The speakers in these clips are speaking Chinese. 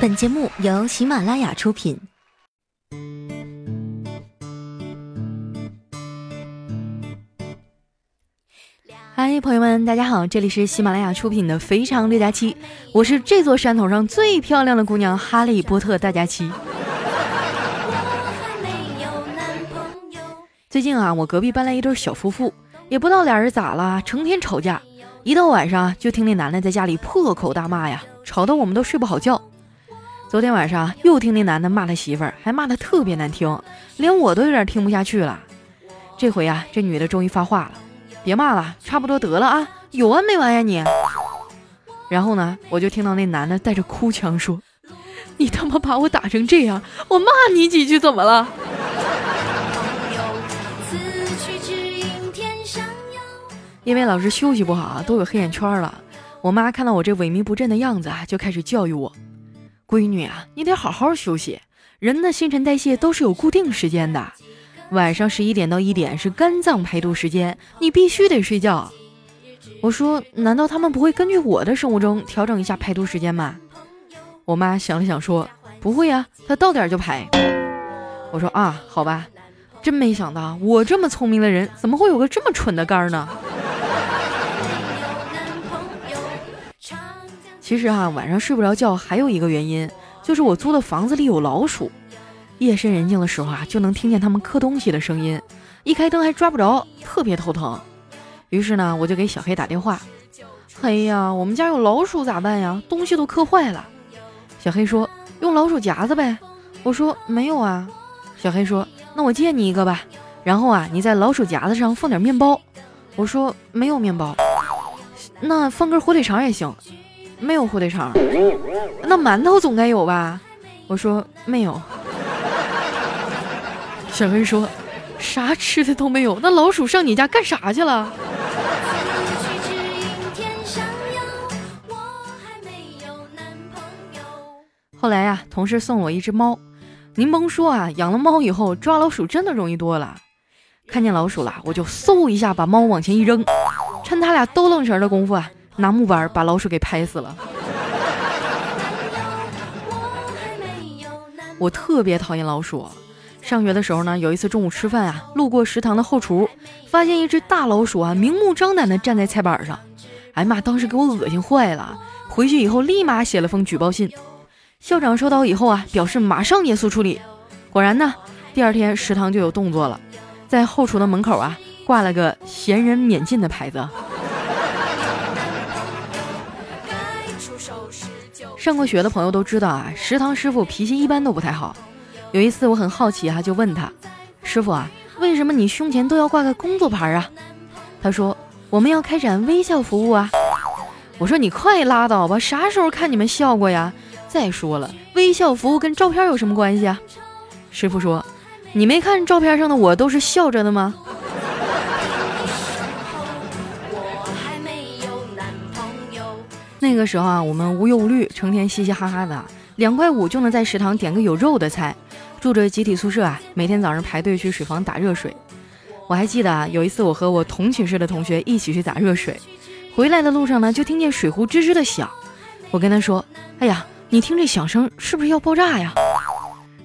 本节目由喜马拉雅出品。嗨，朋友们，大家好，这里是喜马拉雅出品的《非常六加七》，我是这座山头上最漂亮的姑娘——哈利波特大家七。最近啊，我隔壁搬来一对小夫妇，也不知道俩人咋了，成天吵架，一到晚上就听那男的在家里破口大骂呀，吵得我们都睡不好觉。昨天晚上又听那男的骂他媳妇儿，还骂得特别难听，连我都有点听不下去了。这回啊，这女的终于发话了：“别骂了，差不多得了啊，有完没完呀你？”然后呢，我就听到那男的带着哭腔说：“你他妈把我打成这样，我骂你几句怎么了？”因为老是休息不好，都有黑眼圈了。我妈看到我这萎靡不振的样子啊，就开始教育我。闺女啊，你得好好休息。人的新陈代谢都是有固定时间的，晚上十一点到一点是肝脏排毒时间，你必须得睡觉。我说，难道他们不会根据我的生物钟调整一下排毒时间吗？我妈想了想说，不会呀，他到点就排。我说啊，好吧，真没想到我这么聪明的人，怎么会有个这么蠢的肝呢？其实哈，晚上睡不着觉还有一个原因，就是我租的房子里有老鼠。夜深人静的时候啊，就能听见他们磕东西的声音，一开灯还抓不着，特别头疼。于是呢，我就给小黑打电话：“嘿呀，我们家有老鼠咋办呀？东西都磕坏了。”小黑说：“用老鼠夹子呗。”我说：“没有啊。”小黑说：“那我借你一个吧。然后啊，你在老鼠夹子上放点面包。”我说：“没有面包。”那放根火腿肠也行。没有火腿肠，那馒头总该有吧？我说没有。小黑说，啥吃的都没有，那老鼠上你家干啥去了？后来呀，同事送我一只猫，您甭说啊，养了猫以后抓老鼠真的容易多了。看见老鼠了，我就嗖一下把猫往前一扔，趁他俩都愣神的功夫啊。拿木板把老鼠给拍死了。我特别讨厌老鼠。上学的时候呢，有一次中午吃饭啊，路过食堂的后厨，发现一只大老鼠啊，明目张胆的站在菜板上。哎妈，当时给我恶心坏了。回去以后立马写了封举报信。校长收到以后啊，表示马上严肃处理。果然呢，第二天食堂就有动作了，在后厨的门口啊，挂了个“闲人免进”的牌子。上过学的朋友都知道啊，食堂师傅脾气一般都不太好。有一次我很好奇哈，就问他：“师傅啊，为什么你胸前都要挂个工作牌啊？”他说：“我们要开展微笑服务啊。”我说：“你快拉倒吧，啥时候看你们笑过呀？再说了，微笑服务跟照片有什么关系啊？”师傅说：“你没看照片上的我都是笑着的吗？”那个时候啊，我们无忧无虑，成天嘻嘻哈哈的，两块五就能在食堂点个有肉的菜。住着集体宿舍啊，每天早上排队去水房打热水。我还记得啊，有一次我和我同寝室的同学一起去打热水，回来的路上呢，就听见水壶吱吱的响。我跟他说：“哎呀，你听这响声是不是要爆炸呀？”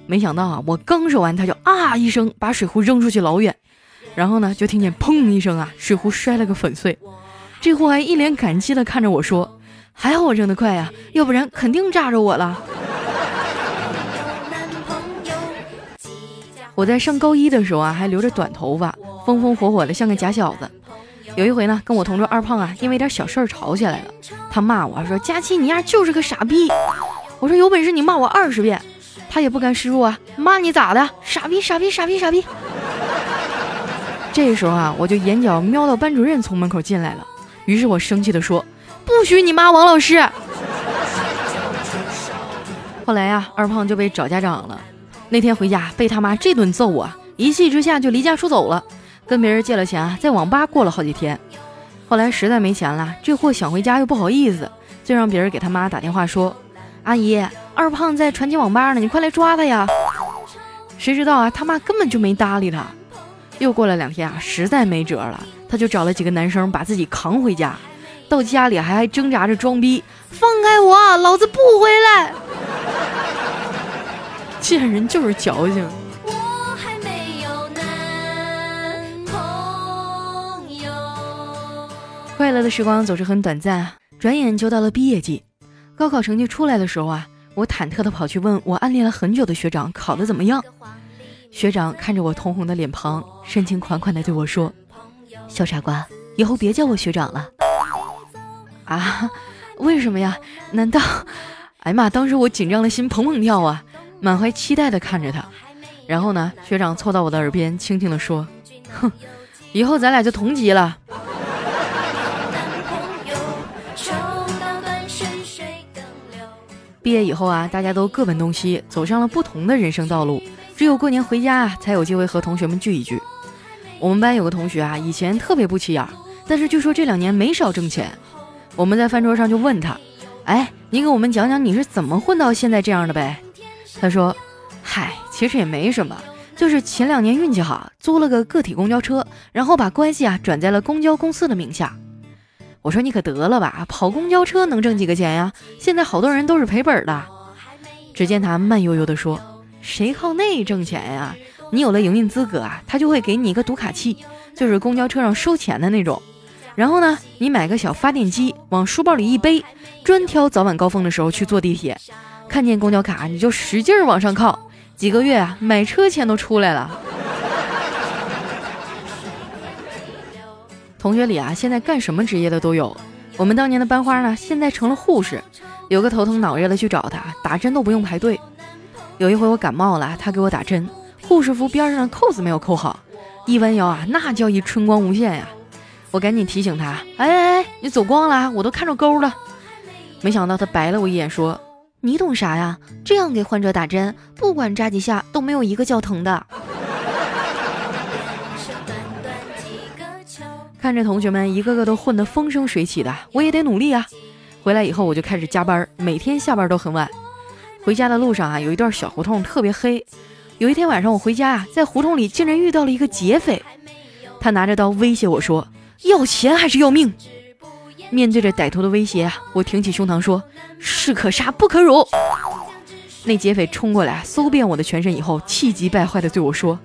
没想到啊，我刚说完，他就啊一声把水壶扔出去老远，然后呢，就听见砰一声啊，水壶摔了个粉碎。这货还一脸感激的看着我说。还好我扔得快呀，要不然肯定炸着我了。我在上高一的时候啊，还留着短头发，风风火火的像个假小子。有一回呢，跟我同桌二胖啊，因为点小事儿吵起来了。他骂我说：“佳琪，你丫就是个傻逼。”我说：“有本事你骂我二十遍。”他也不甘示弱啊，骂你咋的？傻逼，傻逼，傻逼，傻逼。这时候啊，我就眼角瞄到班主任从门口进来了，于是我生气的说。不许你骂王老师！后来呀，二胖就被找家长了。那天回家被他妈这顿揍啊，一气之下就离家出走了，跟别人借了钱，在网吧过了好几天。后来实在没钱了，这货想回家又不好意思，就让别人给他妈打电话说：“阿姨，二胖在传奇网吧呢，你快来抓他呀！”谁知道啊，他妈根本就没搭理他。又过了两天啊，实在没辙了，他就找了几个男生把自己扛回家，到家里还还挣扎着装逼，放开我，老子不回来。贱人就是矫情。快乐的时光总是很短暂啊，转眼就到了毕业季。高考成绩出来的时候啊，我忐忑的跑去问我暗恋了很久的学长考得怎么样。学长看着我通红的脸庞，深情款款的对我说：“小傻瓜，以后别叫我学长了。”啊？为什么呀？难道……哎呀妈！当时我紧张的心砰砰跳啊，满怀期待的看着他。然后呢，学长凑到我的耳边，轻轻的说：“哼，以后咱俩就同级了。”毕业以后啊，大家都各奔东西，走上了不同的人生道路。只有过年回家啊，才有机会和同学们聚一聚。我们班有个同学啊，以前特别不起眼，但是据说这两年没少挣钱。我们在饭桌上就问他：“哎，你给我们讲讲你是怎么混到现在这样的呗？”他说：“嗨，其实也没什么，就是前两年运气好，租了个个体公交车，然后把关系啊转在了公交公司的名下。”我说你可得了吧，跑公交车能挣几个钱呀？现在好多人都是赔本的。只见他慢悠悠地说：“谁靠那挣钱呀？你有了营运资格啊，他就会给你一个读卡器，就是公交车上收钱的那种。然后呢，你买个小发电机，往书包里一背，专挑早晚高峰的时候去坐地铁，看见公交卡你就使劲往上靠，几个月啊，买车钱都出来了。”同学里啊，现在干什么职业的都有。我们当年的班花呢，现在成了护士。有个头疼脑热的去找她打针都不用排队。有一回我感冒了，她给我打针，护士服边上的扣子没有扣好，一弯腰啊，那叫一春光无限呀。我赶紧提醒他，哎哎哎，你走光了，我都看着沟了。没想到他白了我一眼，说：“你懂啥呀？这样给患者打针，不管扎几下都没有一个叫疼的。”看着同学们一个个都混得风生水起的，我也得努力啊！回来以后我就开始加班，每天下班都很晚。回家的路上啊，有一段小胡同特别黑。有一天晚上我回家啊，在胡同里竟然遇到了一个劫匪，他拿着刀威胁我说：“要钱还是要命？”面对着歹徒的威胁啊，我挺起胸膛说：“士可杀不可辱。”那劫匪冲过来，搜遍我的全身以后，气急败坏地对我说。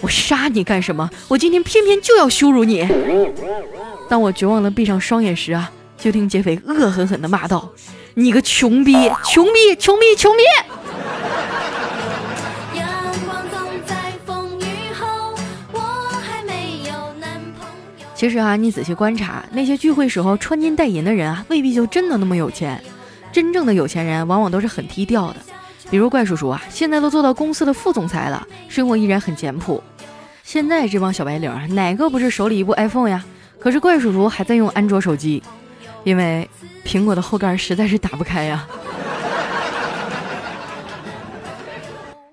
我杀你干什么？我今天偏偏就要羞辱你。当我绝望的闭上双眼时啊，就听劫匪恶狠狠地骂道：“你个穷逼，穷逼，穷逼，穷逼！”其实啊，你仔细观察，那些聚会时候穿金戴银的人啊，未必就真的那么有钱。真正的有钱人往往都是很低调的。比如怪叔叔啊，现在都做到公司的副总裁了，生活依然很简朴。现在这帮小白领哪个不是手里一部 iPhone 呀？可是怪叔叔还在用安卓手机，因为苹果的后盖实在是打不开呀。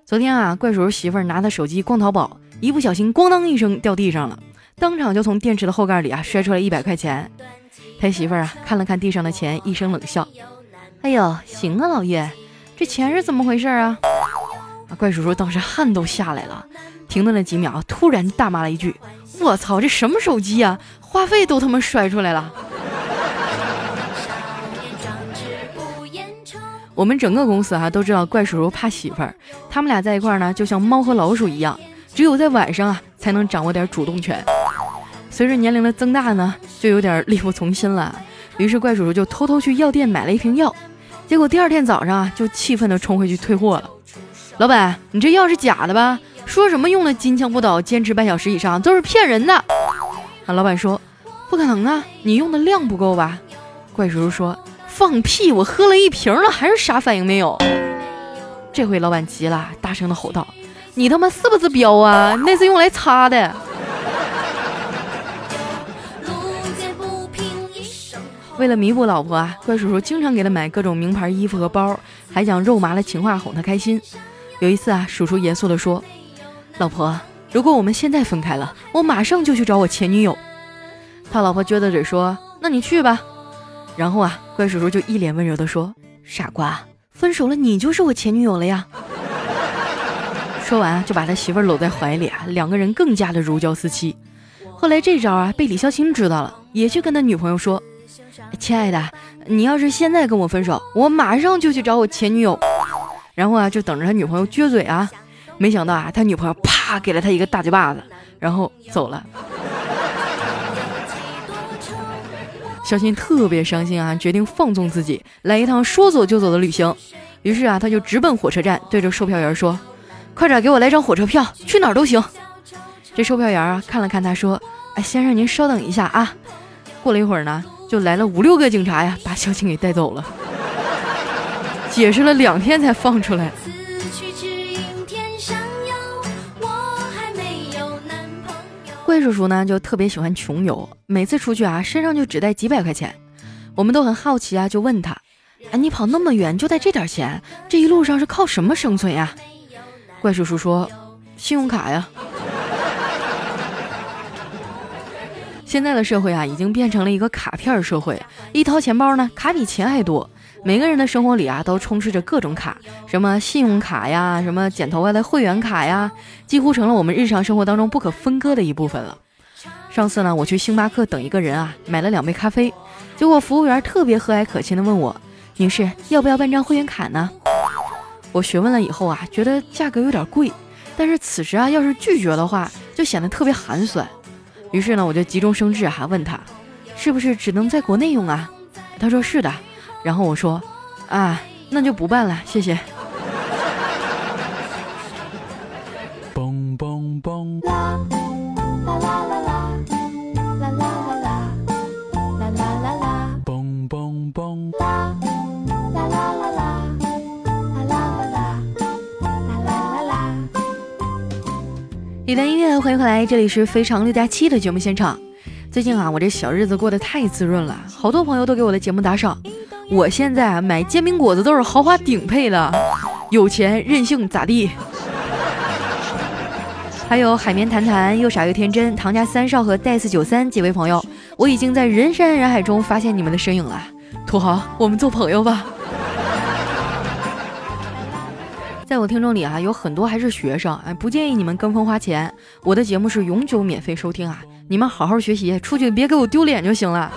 昨天啊，怪叔叔媳妇儿拿他手机逛淘宝，一不小心咣当一声掉地上了，当场就从电池的后盖里啊摔出来一百块钱。他媳妇儿啊看了看地上的钱，一声冷笑：“哎呦，行啊，老岳，这钱是怎么回事啊？”啊怪叔叔当时汗都下来了。停顿了几秒，突然大骂了一句：“我操，这什么手机呀？话费都他妈摔出来了！”我们整个公司啊都知道怪叔叔怕媳妇儿，他们俩在一块儿呢，就像猫和老鼠一样，只有在晚上啊才能掌握点主动权。随着年龄的增大呢，就有点力不从心了。于是怪叔叔就偷偷去药店买了一瓶药，结果第二天早上啊就气愤地冲回去退货了。老板，你这药是假的吧？说什么用的金枪不倒，坚持半小时以上都是骗人的。啊，老板说不可能啊，你用的量不够吧？怪叔叔说放屁，我喝了一瓶了，还是啥反应没有。这回老板急了，大声的吼道：“你他妈是不是彪啊？那是用来擦的。”为了弥补老婆啊，怪叔叔经常给他买各种名牌衣服和包，还讲肉麻的情话哄她开心。有一次啊，叔叔严肃地说。老婆，如果我们现在分开了，我马上就去找我前女友。他老婆撅着嘴说：“那你去吧。”然后啊，怪叔叔就一脸温柔地说：“傻瓜，分手了你就是我前女友了呀。”说完就把他媳妇搂在怀里啊，两个人更加的如胶似漆。后来这招啊被李孝清知道了，也去跟他女朋友说：“亲爱的，你要是现在跟我分手，我马上就去找我前女友。”然后啊就等着他女朋友撅嘴啊。没想到啊他女朋友啪给了他一个大嘴巴子，然后走了。小新特别伤心啊，决定放纵自己，来一趟说走就走的旅行。于是啊，他就直奔火车站，对着售票员说：“快点给我来张火车票，去哪儿都行。”这售票员啊看了看他，说：“哎，先生您稍等一下啊。”过了一会儿呢，就来了五六个警察呀，把小青给带走了。解释了两天才放出来。怪叔叔呢就特别喜欢穷游，每次出去啊身上就只带几百块钱。我们都很好奇啊，就问他：“哎，你跑那么远就带这点钱，这一路上是靠什么生存呀？”怪叔叔说：“信用卡呀。”现在的社会啊，已经变成了一个卡片社会，一掏钱包呢，卡比钱还多。每个人的生活里啊，都充斥着各种卡，什么信用卡呀，什么剪头发的会员卡呀，几乎成了我们日常生活当中不可分割的一部分了。上次呢，我去星巴克等一个人啊，买了两杯咖啡，结果服务员特别和蔼可亲的问我：“女士，要不要办张会员卡呢？”我询问了以后啊，觉得价格有点贵，但是此时啊，要是拒绝的话，就显得特别寒酸。于是呢，我就急中生智啊，问他：“是不是只能在国内用啊？”他说：“是的。”然后我说，啊，那就不办了，谢谢。欢迎回来，这里是非常六加七的节目现场。最近啊，我这小日子过得太滋润了，好多朋友都给我的节目打赏。我现在啊买煎饼果子都是豪华顶配的，有钱任性咋地？还有海绵谈谈又傻又天真，唐家三少和戴斯九三几位朋友，我已经在人山人海中发现你们的身影了。土豪，我们做朋友吧。在我听众里啊，有很多还是学生，哎，不建议你们跟风花钱。我的节目是永久免费收听啊，你们好好学习，出去别给我丢脸就行了。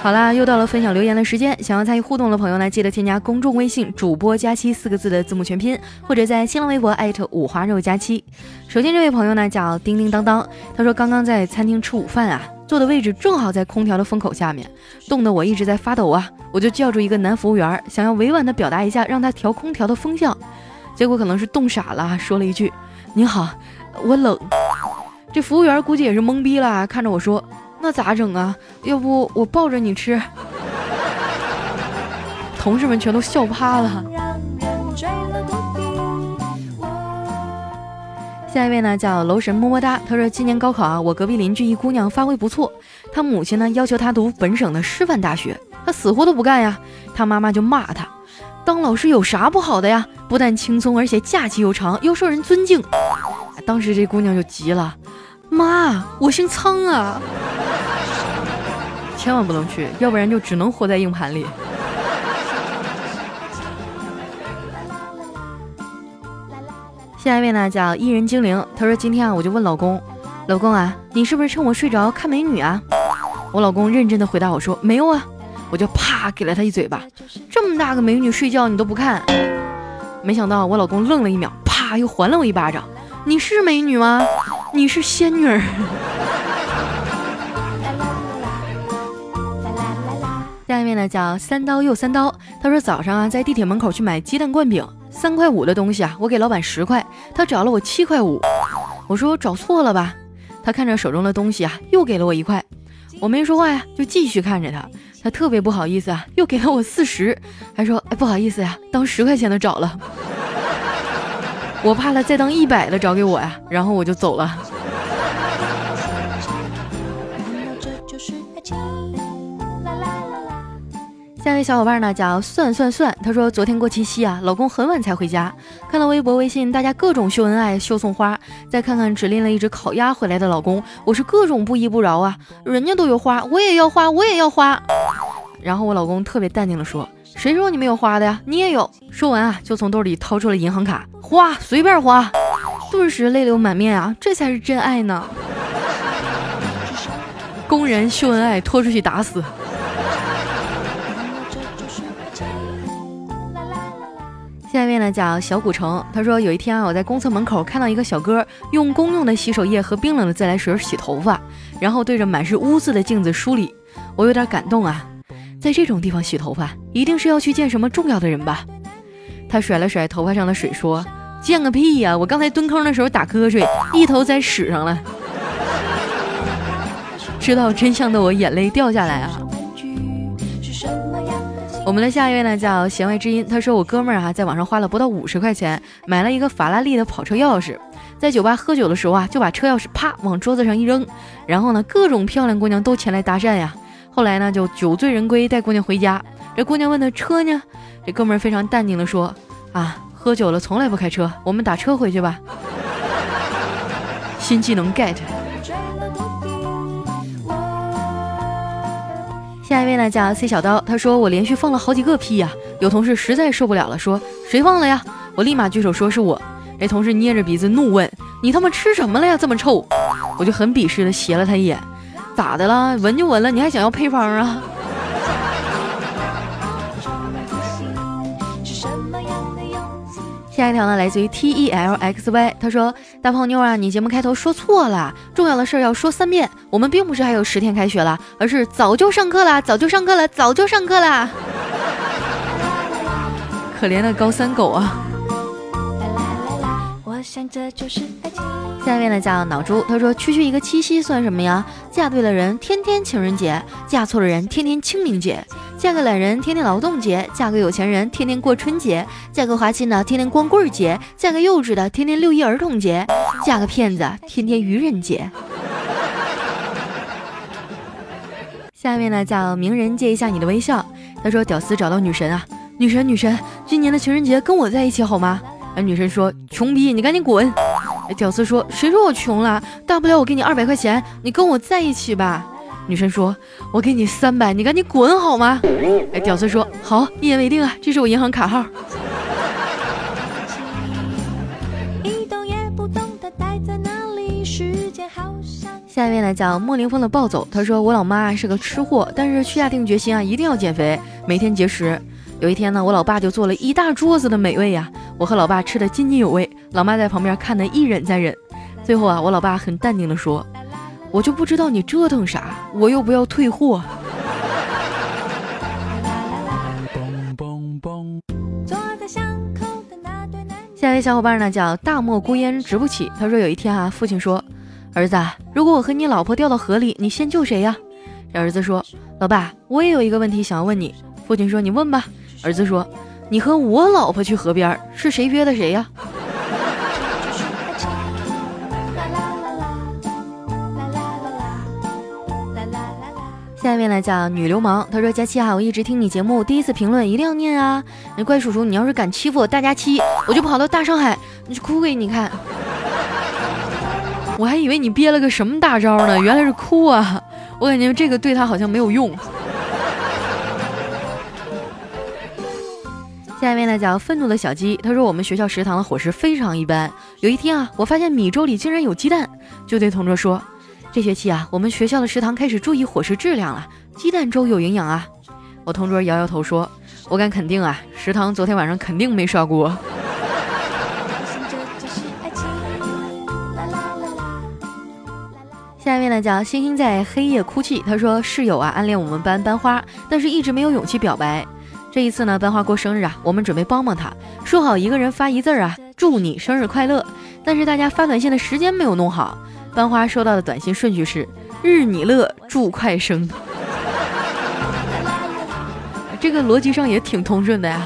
好啦，又到了分享留言的时间。想要参与互动的朋友呢，记得添加公众微信“主播佳期”四个字的字母全拼，或者在新浪微博艾特五花肉佳期。首先这位朋友呢叫叮叮当当，他说刚刚在餐厅吃午饭啊，坐的位置正好在空调的风口下面，冻得我一直在发抖啊，我就叫住一个男服务员，想要委婉的表达一下让他调空调的风向，结果可能是冻傻了，说了一句：“你好，我冷。”这服务员估计也是懵逼了，看着我说。那咋整啊？要不我抱着你吃？同事们全都笑趴了。下一位呢，叫楼神么么哒。他说，今年高考啊，我隔壁邻居一姑娘发挥不错，她母亲呢要求她读本省的师范大学，她死活都不干呀。她妈妈就骂她，当老师有啥不好的呀？不但轻松，而且假期又长，又受人尊敬。当时这姑娘就急了。妈，我姓苍啊，千万不能去，要不然就只能活在硬盘里。下一位呢，叫伊人精灵，他说今天啊，我就问老公，老公啊，你是不是趁我睡着看美女啊？我老公认真的回答我说没有啊，我就啪给了他一嘴巴，这么大个美女睡觉你都不看？没想到我老公愣了一秒，啪又还了我一巴掌，你是美女吗？你是仙女儿。下面呢叫三刀又三刀，他说早上啊在地铁门口去买鸡蛋灌饼，三块五的东西啊我给老板十块，他找了我七块五。我说找错了吧？他看着手中的东西啊又给了我一块，我没说话呀，就继续看着他。他特别不好意思啊，又给了我四十，还说哎不好意思呀，当十块钱的找了。我怕他再当一百的找给我呀，然后我就走了。下一位小伙伴呢叫算算算，他说昨天过七夕啊，老公很晚才回家，看到微博微信大家各种秀恩爱秀送花，再看看只拎了一只烤鸭回来的老公，我是各种不依不饶啊，人家都有花，我也要花，我也要花。然后我老公特别淡定的说，谁说你没有花的呀？你也有。说完啊，就从兜里掏出了银行卡。花随便花，顿时泪流满面啊！这才是真爱呢。公然秀恩爱，拖出去打死。下面呢叫小古城，他说有一天啊，我在公厕门口看到一个小哥用公用的洗手液和冰冷的自来水洗头发，然后对着满是污渍的镜子梳理，我有点感动啊。在这种地方洗头发，一定是要去见什么重要的人吧？他甩了甩头发上的水，说：“见个屁呀！我刚才蹲坑的时候打瞌睡，一头栽屎上了。”知道真相的我眼泪掉下来啊。我们的下一位呢叫弦外之音，他说我哥们儿啊在网上花了不到五十块钱买了一个法拉利的跑车钥匙，在酒吧喝酒的时候啊就把车钥匙啪往桌子上一扔，然后呢各种漂亮姑娘都前来搭讪呀，后来呢就酒醉人归带姑娘回家，这姑娘问他车呢，这哥们儿非常淡定的说啊喝酒了从来不开车，我们打车回去吧。新技能 get。下一位呢叫 C 小刀，他说我连续放了好几个屁呀，有同事实在受不了了，说谁放了呀？我立马举手说是我。这同事捏着鼻子怒问：你他妈吃什么了呀？这么臭！我就很鄙视的斜了他一眼，咋的了？闻就闻了，你还想要配方啊？下一条呢，来自于 T E L X Y，他说：“大胖妞啊，你节目开头说错了，重要的事儿要说三遍。我们并不是还有十天开学了，而是早就上课了，早就上课了，早就上课了。可怜的高三狗啊！”下面呢叫脑猪，他说：“区区一个七夕算什么呀？嫁对了人，天天情人节；嫁错了人，天天清明节。”嫁个懒人，天天劳动节；嫁个有钱人，天天过春节；嫁个花心的，天天光棍节；嫁个幼稚的，天天六一儿童节；嫁个骗子，天天愚人节。下面呢，叫名人借一下你的微笑。他说：“屌丝找到女神啊，女神女神，今年的情人节跟我在一起好吗？”哎，女神说：“穷逼，你赶紧滚！”，屌丝说：“谁说我穷了？大不了我给你二百块钱，你跟我在一起吧。”女生说：“我给你三百，你赶紧滚好吗？”哎，屌丝说：“好，一言为定啊，这是我银行卡号。”下一位呢叫莫凌峰的暴走，他说：“我老妈是个吃货，但是下定决心啊，一定要减肥，每天节食。有一天呢，我老爸就做了一大桌子的美味呀，我和老爸吃的津津有味，老妈在旁边看的一忍再忍。最后啊，我老爸很淡定的说。”我就不知道你折腾啥，我又不要退货。下一位小伙伴呢叫大漠孤烟直不起，他说有一天啊，父亲说：“儿子，如果我和你老婆掉到河里，你先救谁呀？”这儿子说：“老爸，我也有一个问题想要问你。”父亲说：“你问吧。”儿子说：“你和我老婆去河边，是谁约的谁呀？”下面呢叫女流氓，她说：“佳期啊，我一直听你节目，第一次评论一定要念啊！那怪叔叔，你要是敢欺负我大佳期，我就跑到大上海，你就哭给你看。我还以为你憋了个什么大招呢，原来是哭啊！我感觉这个对他好像没有用。”下面呢叫愤怒的小鸡，他说：“我们学校食堂的伙食非常一般，有一天啊，我发现米粥里竟然有鸡蛋，就对同桌说。”这学期啊，我们学校的食堂开始注意伙食质量了，鸡蛋粥有营养啊。我同桌摇摇头说：“我敢肯定啊，食堂昨天晚上肯定没刷锅。”下一位呢叫星星在黑夜哭泣，他说室友啊暗恋我们班班花，但是一直没有勇气表白。这一次呢，班花过生日啊，我们准备帮帮他，说好一个人发一字啊，祝你生日快乐。但是大家发短信的时间没有弄好。班花收到的短信顺序是：日你乐，祝快生。这个逻辑上也挺通顺的呀。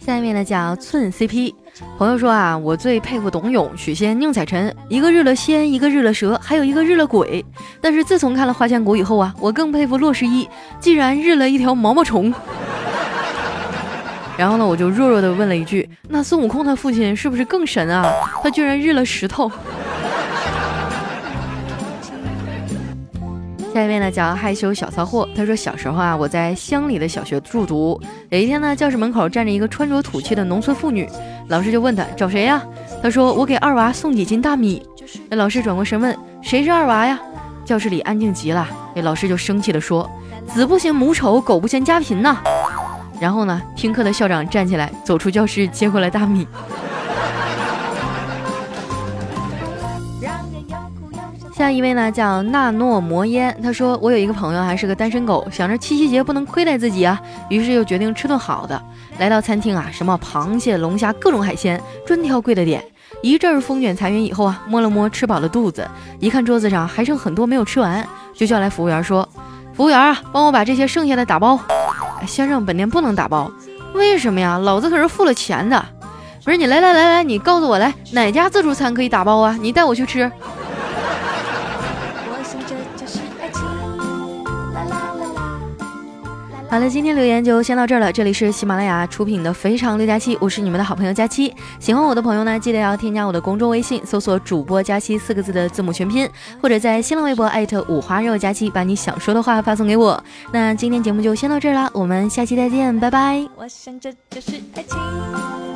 下面呢叫寸 CP，朋友说啊，我最佩服董永、许仙、宁采臣，一个日了仙，一个日了蛇，还有一个日了鬼。但是自从看了《花千骨》以后啊，我更佩服洛十一，竟然日了一条毛毛虫。然后呢，我就弱弱的问了一句：“那孙悟空他父亲是不是更神啊？他居然日了石头。”下一位呢叫害羞小骚货，他说小时候啊，我在乡里的小学住读，有一天呢，教室门口站着一个穿着土气的农村妇女，老师就问他找谁呀？他说我给二娃送几斤大米。那老师转过身问谁是二娃呀？教室里安静极了，那老师就生气的说子不嫌母丑，狗不嫌家贫呐。然后呢，听课的校长站起来走出教室接过来大米。下一位呢，叫纳诺摩烟。他说：“我有一个朋友，还是个单身狗，想着七夕节不能亏待自己啊，于是又决定吃顿好的。来到餐厅啊，什么螃蟹、龙虾，各种海鲜，专挑贵的点。一阵风卷残云以后啊，摸了摸吃饱了肚子，一看桌子上还剩很多没有吃完，就叫来服务员说：‘服务员啊，帮我把这些剩下的打包。’先生，本店不能打包，为什么呀？老子可是付了钱的。不是你来来来来，你告诉我来哪家自助餐可以打包啊？你带我去吃。”好了，今天留言就先到这儿了。这里是喜马拉雅出品的《非常六加七》，我是你们的好朋友佳期。喜欢我的朋友呢，记得要添加我的公众微信，搜索“主播佳期”四个字的字母全拼，或者在新浪微博艾特五花肉佳期，把你想说的话发送给我。那今天节目就先到这儿啦，我们下期再见，拜拜。我想这就是爱情。